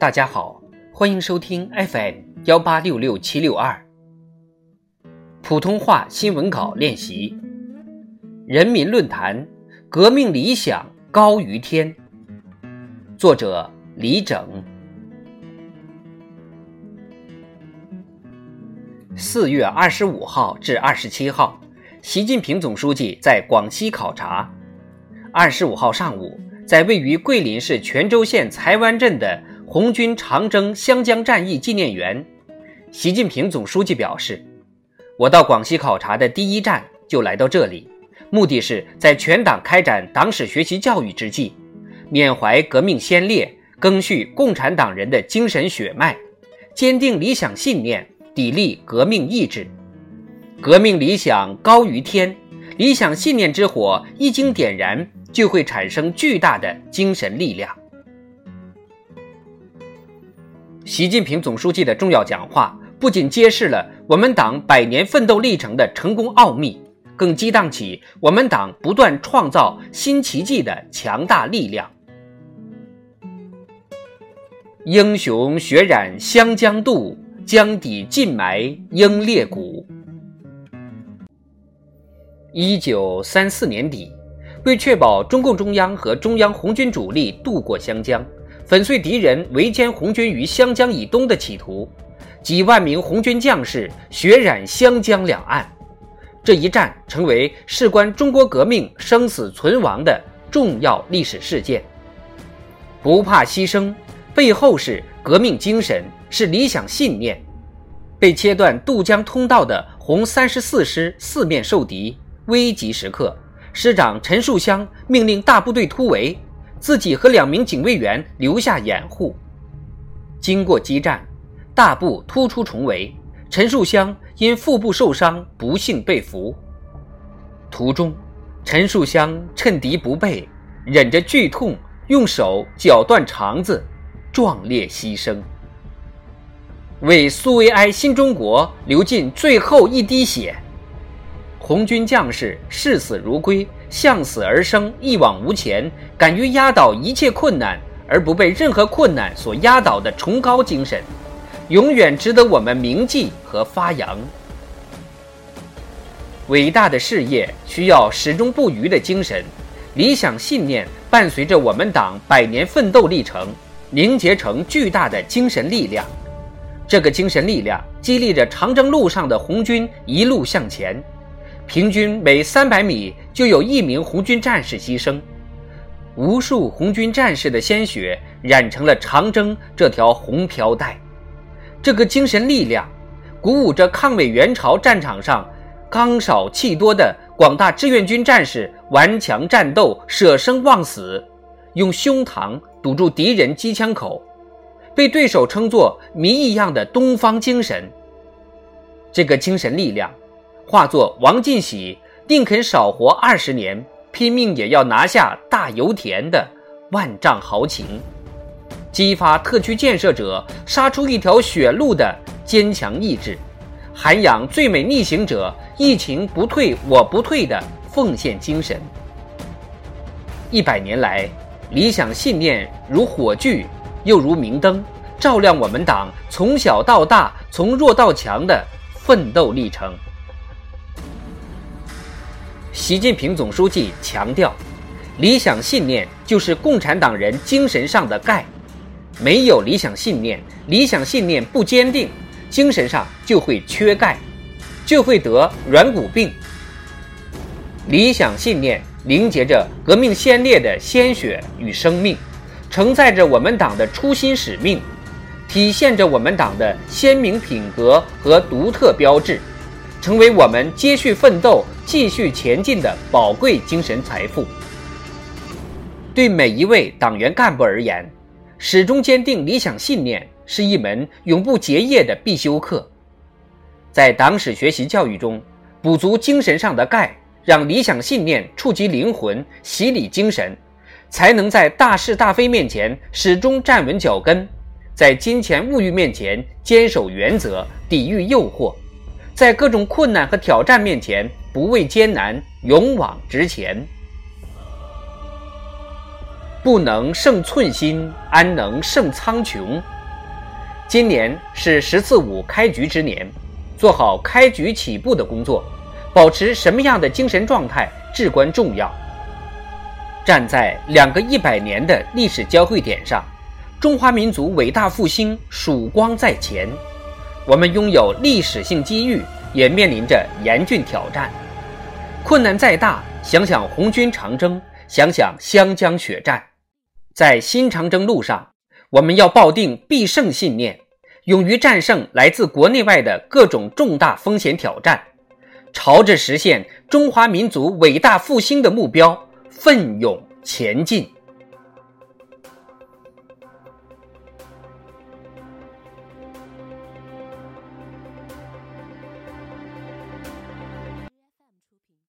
大家好，欢迎收听 FM 幺八六六七六二普通话新闻稿练习。人民论坛：革命理想高于天。作者：李整。四月二十五号至二十七号，习近平总书记在广西考察。二十五号上午，在位于桂林市全州县才湾镇的红军长征湘江战役纪念园，习近平总书记表示：“我到广西考察的第一站就来到这里，目的是在全党开展党史学习教育之际，缅怀革命先烈，赓续共产党人的精神血脉，坚定理想信念，砥砺革命意志。革命理想高于天，理想信念之火一经点燃，就会产生巨大的精神力量。”习近平总书记的重要讲话不仅揭示了我们党百年奋斗历程的成功奥秘，更激荡起我们党不断创造新奇迹的强大力量。英雄血染湘江渡，江底尽埋英烈骨。一九三四年底，为确保中共中央和中央红军主力渡过湘江。粉碎敌人围歼红军于湘江以东的企图，几万名红军将士血染湘江两岸。这一战成为事关中国革命生死存亡的重要历史事件。不怕牺牲，背后是革命精神，是理想信念。被切断渡江通道的红三十四师四面受敌，危急时刻，师长陈树湘命令大部队突围。自己和两名警卫员留下掩护。经过激战，大部突出重围，陈树湘因腹部受伤不幸被俘。途中，陈树湘趁敌不备，忍着剧痛，用手绞断肠子，壮烈牺牲，为苏维埃新中国流尽最后一滴血。红军将士视死如归。向死而生，一往无前，敢于压倒一切困难而不被任何困难所压倒的崇高精神，永远值得我们铭记和发扬。伟大的事业需要始终不渝的精神，理想信念伴随着我们党百年奋斗历程，凝结成巨大的精神力量。这个精神力量激励着长征路上的红军一路向前。平均每三百米就有一名红军战士牺牲，无数红军战士的鲜血染成了长征这条红飘带。这个精神力量，鼓舞着抗美援朝战场上刚少气多的广大志愿军战士顽强战斗、舍生忘死，用胸膛堵住敌人机枪口，被对手称作谜一样的东方精神。这个精神力量。化作王进喜宁肯少活二十年，拼命也要拿下大油田的万丈豪情，激发特区建设者杀出一条血路的坚强意志，涵养最美逆行者疫情不退我不退的奉献精神。一百年来，理想信念如火炬，又如明灯，照亮我们党从小到大、从弱到强的奋斗历程。习近平总书记强调，理想信念就是共产党人精神上的钙，没有理想信念，理想信念不坚定，精神上就会缺钙，就会得软骨病。理想信念凝结着革命先烈的鲜血与生命，承载着我们党的初心使命，体现着我们党的鲜明品格和独特标志。成为我们接续奋斗、继续前进的宝贵精神财富。对每一位党员干部而言，始终坚定理想信念是一门永不结业的必修课。在党史学习教育中，补足精神上的钙，让理想信念触及灵魂、洗礼精神，才能在大是大非面前始终站稳脚跟，在金钱物欲面前坚守原则，抵御诱惑。在各种困难和挑战面前，不畏艰难，勇往直前。不能胜寸心，安能胜苍穹？今年是“十四五”开局之年，做好开局起步的工作，保持什么样的精神状态至关重要。站在两个一百年的历史交汇点上，中华民族伟大复兴曙光在前。我们拥有历史性机遇，也面临着严峻挑战。困难再大，想想红军长征，想想湘江血战，在新长征路上，我们要抱定必胜信念，勇于战胜来自国内外的各种重大风险挑战，朝着实现中华民族伟大复兴的目标奋勇前进。